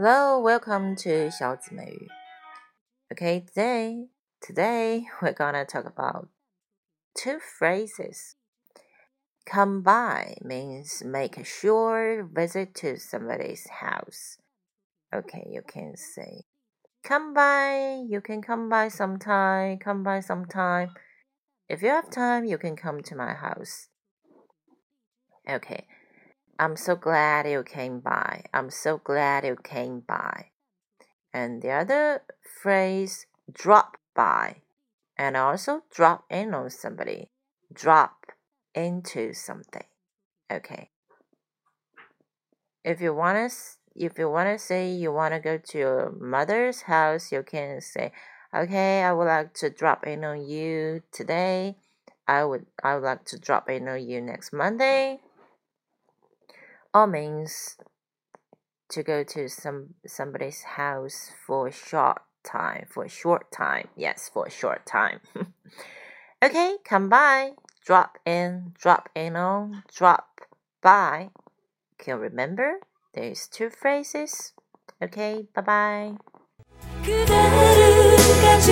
Hello, welcome to 小姊妹语. Okay, today, today we're gonna talk about two phrases. Come by means make a short visit to somebody's house. Okay, you can say, come by, you can come by sometime, come by sometime. If you have time, you can come to my house. Okay. I'm so glad you came by. I'm so glad you came by. And the other phrase, drop by, and also drop in on somebody. Drop into something. Okay. If you wanna, if you wanna say you wanna go to your mother's house, you can say, "Okay, I would like to drop in on you today. I would, I would like to drop in on you next Monday." All means to go to some somebody's house for a short time for a short time. Yes for a short time. Okay come by. Drop in drop in on drop by. Can you remember? There's two phrases. Okay bye bye